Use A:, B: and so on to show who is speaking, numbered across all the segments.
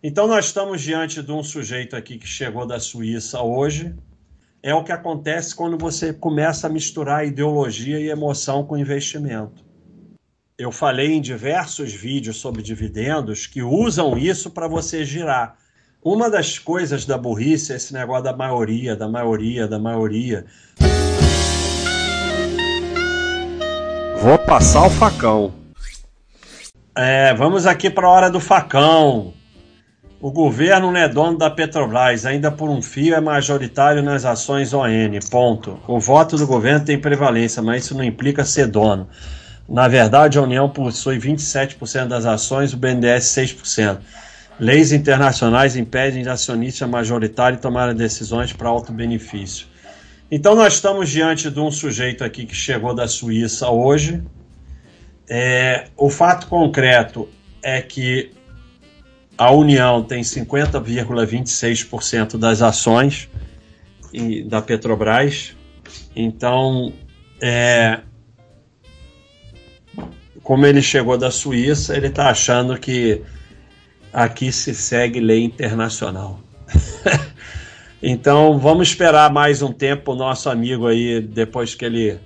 A: Então, nós estamos diante de um sujeito aqui que chegou da Suíça hoje. É o que acontece quando você começa a misturar ideologia e emoção com investimento. Eu falei em diversos vídeos sobre dividendos que usam isso para você girar. Uma das coisas da burrice é esse negócio da maioria, da maioria, da maioria. Vou passar o facão. É, vamos aqui para a hora do facão. O governo não é dono da Petrobras, ainda por um fio é majoritário nas ações ON. Ponto. O voto do governo tem prevalência, mas isso não implica ser dono. Na verdade, a União possui 27% das ações, o BNDES 6%. Leis internacionais impedem de acionista majoritário tomar decisões para alto benefício. Então, nós estamos diante de um sujeito aqui que chegou da Suíça hoje. É, o fato concreto é que a União tem 50,26% das ações da Petrobras. Então, é, como ele chegou da Suíça, ele está achando que aqui se segue lei internacional. então vamos esperar mais um tempo o nosso amigo aí, depois que ele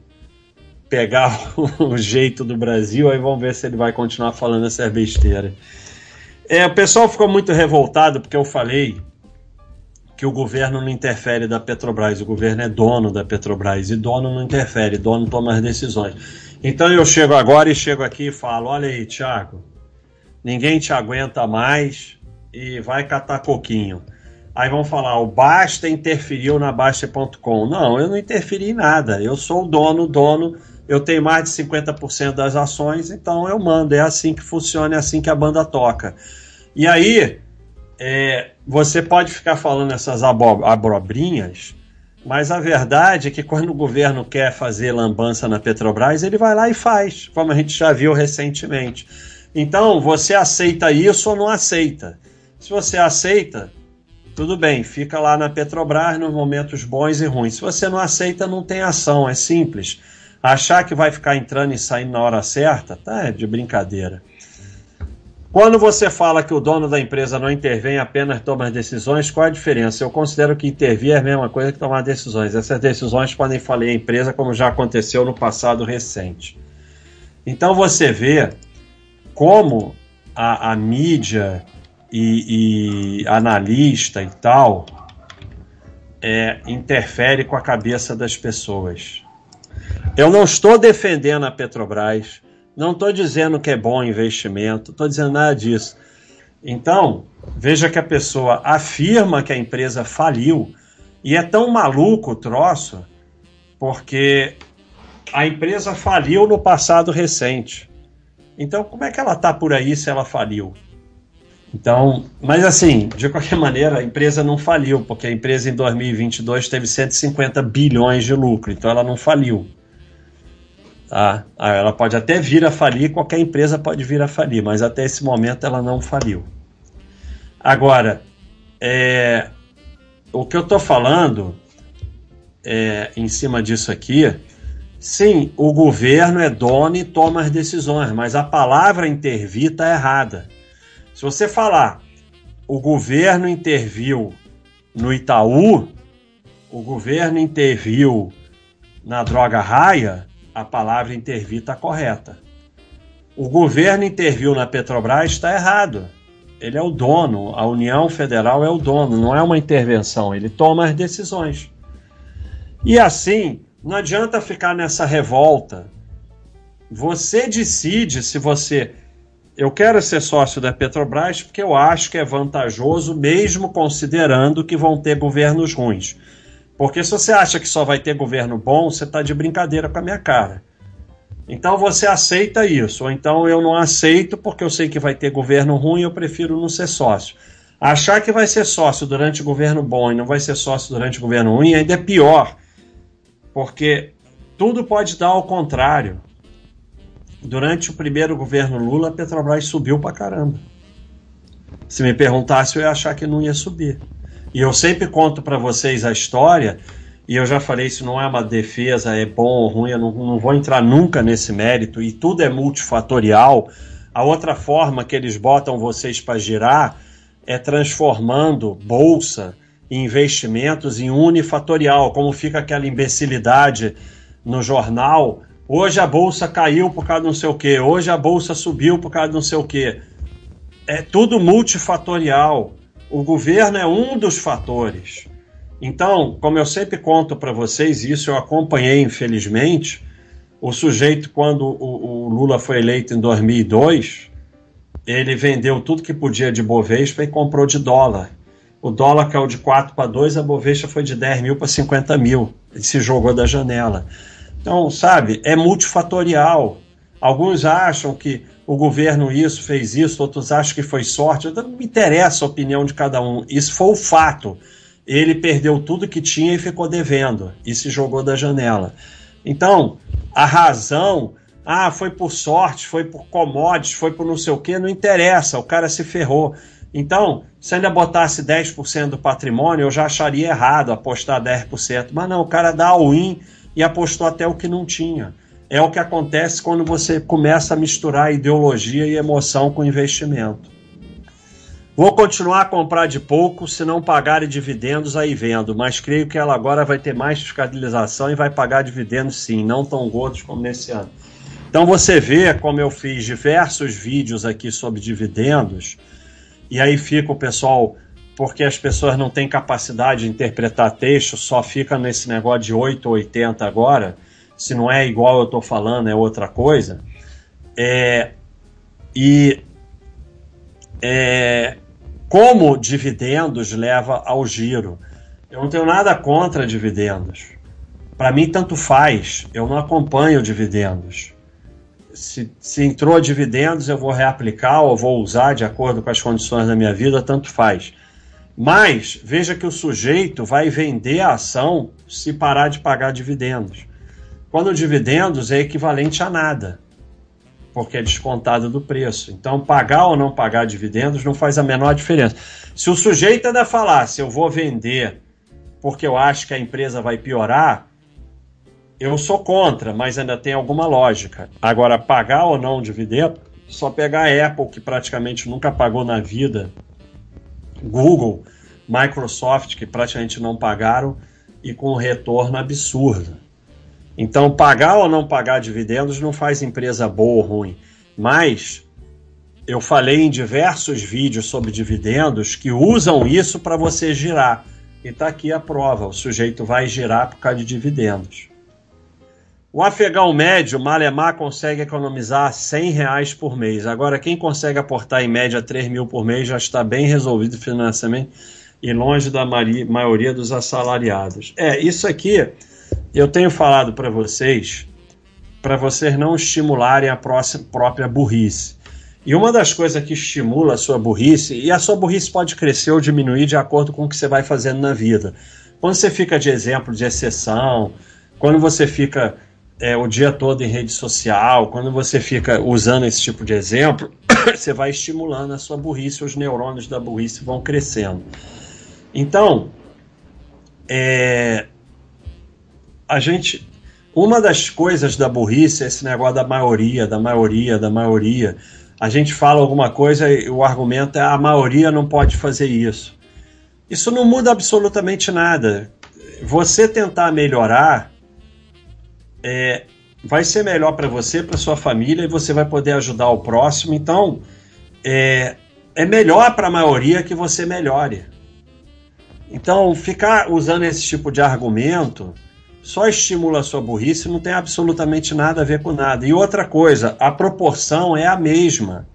A: pegar o jeito do Brasil, aí vamos ver se ele vai continuar falando essa besteira. É, o pessoal ficou muito revoltado porque eu falei que o governo não interfere da Petrobras, o governo é dono da Petrobras e dono não interfere, dono toma as decisões. Então eu chego agora e chego aqui e falo: olha aí, Thiago, ninguém te aguenta mais e vai catar coquinho. Aí vão falar, o Basta interferiu na Basta.com. Não, eu não interferi em nada. Eu sou o dono, dono, eu tenho mais de 50% das ações, então eu mando. É assim que funciona, é assim que a banda toca. E aí, é, você pode ficar falando essas abobrinhas, mas a verdade é que quando o governo quer fazer lambança na Petrobras, ele vai lá e faz, como a gente já viu recentemente. Então, você aceita isso ou não aceita? Se você aceita, tudo bem, fica lá na Petrobras nos momentos bons e ruins. Se você não aceita, não tem ação, é simples. Achar que vai ficar entrando e saindo na hora certa, tá é de brincadeira. Quando você fala que o dono da empresa não intervém, apenas toma as decisões, qual a diferença? Eu considero que intervir é a mesma coisa que tomar decisões. Essas decisões podem falir a empresa, como já aconteceu no passado recente. Então você vê como a, a mídia e, e, analista e tal é, interfere com a cabeça das pessoas. Eu não estou defendendo a Petrobras, não estou dizendo que é bom investimento, estou dizendo nada disso. Então, veja que a pessoa afirma que a empresa faliu e é tão maluco o troço porque a empresa faliu no passado recente. Então, como é que ela está por aí se ela faliu? Então, mas assim, de qualquer maneira, a empresa não faliu, porque a empresa em 2022 teve 150 bilhões de lucro, então ela não faliu. Tá? Ah, ela pode até vir a falir, qualquer empresa pode vir a falir, mas até esse momento ela não faliu. Agora, é, o que eu estou falando é, em cima disso aqui Sim, o governo é dono e toma as decisões, mas a palavra intervir está errada. Se você falar o governo interviu no Itaú, o governo interviu na droga raia, a palavra intervir está correta. O governo interviu na Petrobras está errado. Ele é o dono, a União Federal é o dono, não é uma intervenção, ele toma as decisões. E assim, não adianta ficar nessa revolta. Você decide se você. Eu quero ser sócio da Petrobras porque eu acho que é vantajoso, mesmo considerando que vão ter governos ruins. Porque se você acha que só vai ter governo bom, você está de brincadeira com a minha cara. Então você aceita isso, ou então eu não aceito porque eu sei que vai ter governo ruim e eu prefiro não ser sócio. Achar que vai ser sócio durante o governo bom e não vai ser sócio durante o governo ruim ainda é pior, porque tudo pode dar ao contrário. Durante o primeiro governo Lula, a Petrobras subiu pra caramba. Se me perguntasse, eu ia achar que não ia subir. E eu sempre conto para vocês a história, e eu já falei, isso não é uma defesa, é bom ou ruim, eu não, não vou entrar nunca nesse mérito, e tudo é multifatorial. A outra forma que eles botam vocês para girar é transformando bolsa e investimentos em unifatorial, como fica aquela imbecilidade no jornal. Hoje a bolsa caiu por causa de não sei o quê, hoje a bolsa subiu por causa de não sei o quê. É tudo multifatorial. O governo é um dos fatores. Então, como eu sempre conto para vocês, isso eu acompanhei, infelizmente, o sujeito, quando o, o, Lula foi eleito em 2002, ele vendeu tudo que podia de Bovespa e comprou de dólar. O dólar caiu de 4 para 2, a Bovespa foi de 10 mil para 50 mil. Ele se jogou da janela. Então, sabe, é multifatorial. Alguns acham que o governo isso fez isso, outros acham que foi sorte. Não me interessa a opinião de cada um. Isso foi o fato ele perdeu tudo que tinha e ficou devendo e se jogou da janela. Então, a razão, ah, foi por sorte, foi por commodities, foi por não sei o que, não interessa, o cara se ferrou. Então, se ainda botasse 10% do patrimônio, eu já acharia errado apostar 10%. Mas não, o cara dá all-in e apostou até o que não tinha. É o que acontece quando você começa a misturar ideologia e emoção com investimento. Vou continuar a comprar de pouco, se não pagarem dividendos, aí vendo, mas creio que ela agora vai ter mais fiscalização e vai pagar dividendos sim, não tão gordos como nesse ano. Então você vê como eu fiz diversos vídeos aqui sobre dividendos, e aí fica o pessoal, porque as pessoas não têm capacidade de interpretar texto, só fica nesse negócio de 8 ou 80 agora, se não é igual eu estou falando, é outra coisa. É, e é, como dividendos leva ao giro. Eu não tenho nada contra dividendos. Para mim, tanto faz. Eu não acompanho dividendos. Se, se entrou dividendos, eu vou reaplicar ou vou usar de acordo com as condições da minha vida, tanto faz. Mas veja que o sujeito vai vender a ação se parar de pagar dividendos. Quando dividendos é equivalente a nada porque é descontado do preço. Então, pagar ou não pagar dividendos não faz a menor diferença. Se o sujeito ainda falar, se eu vou vender porque eu acho que a empresa vai piorar, eu sou contra, mas ainda tem alguma lógica. Agora, pagar ou não dividendo, só pegar a Apple, que praticamente nunca pagou na vida, Google, Microsoft, que praticamente não pagaram, e com um retorno absurdo. Então, pagar ou não pagar dividendos não faz empresa boa ou ruim. Mas eu falei em diversos vídeos sobre dividendos que usam isso para você girar. E está aqui a prova: o sujeito vai girar por causa de dividendos. O afegão médio, Malemar, consegue economizar 100 reais por mês. Agora, quem consegue aportar em média 3 mil por mês já está bem resolvido financeiramente e longe da maioria dos assalariados. É, isso aqui eu tenho falado para vocês para vocês não estimularem a própria burrice. E uma das coisas que estimula a sua burrice, e a sua burrice pode crescer ou diminuir de acordo com o que você vai fazendo na vida. Quando você fica de exemplo, de exceção, quando você fica é, o dia todo em rede social, quando você fica usando esse tipo de exemplo, você vai estimulando a sua burrice, os neurônios da burrice vão crescendo. Então, é, a gente. Uma das coisas da burrice é esse negócio da maioria, da maioria, da maioria. A gente fala alguma coisa e o argumento é a maioria não pode fazer isso. Isso não muda absolutamente nada. Você tentar melhorar é, vai ser melhor para você, para sua família e você vai poder ajudar o próximo. Então, é, é melhor para a maioria que você melhore. Então, ficar usando esse tipo de argumento só estimula a sua burrice, não tem absolutamente nada a ver com nada. E outra coisa, a proporção é a mesma.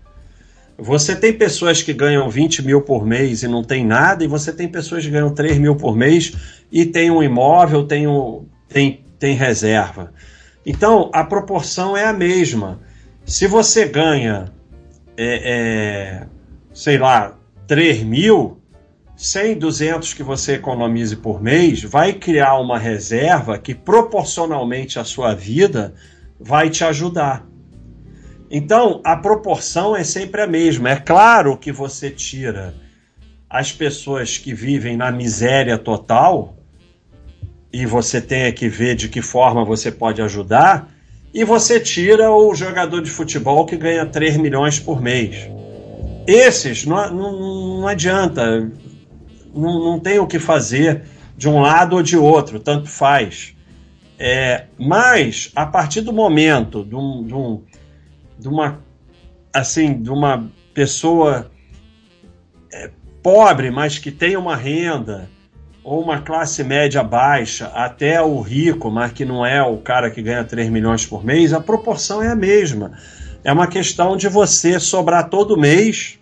A: Você tem pessoas que ganham 20 mil por mês e não tem nada, e você tem pessoas que ganham 3 mil por mês e tem um imóvel, tem, um, tem, tem reserva. Então, a proporção é a mesma. Se você ganha, é, é, sei lá, 3 mil, 100, 200 que você economize por mês vai criar uma reserva que proporcionalmente à sua vida vai te ajudar. Então, a proporção é sempre a mesma. É claro que você tira as pessoas que vivem na miséria total e você tem que ver de que forma você pode ajudar, e você tira o jogador de futebol que ganha 3 milhões por mês. esses não, não, não adianta, não, não tem o que fazer de um lado ou de outro, tanto faz. É, mas a partir do momento de, um, de, um, de uma assim de uma pessoa é, pobre, mas que tem uma renda ou uma classe média baixa, até o rico, mas que não é o cara que ganha 3 milhões por mês, a proporção é a mesma. É uma questão de você sobrar todo mês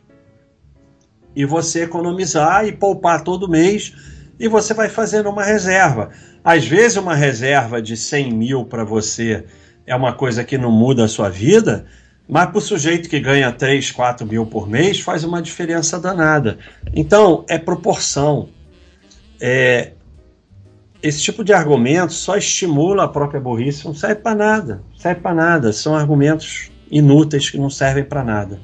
A: e você economizar e poupar todo mês e você vai fazendo uma reserva. Às vezes, uma reserva de 100 mil para você é uma coisa que não muda a sua vida, mas para o sujeito que ganha 3, 4 mil por mês faz uma diferença danada. Então, é proporção é, esse tipo de argumento só estimula a própria burrice, não serve para nada, serve para nada, são argumentos inúteis que não servem para nada.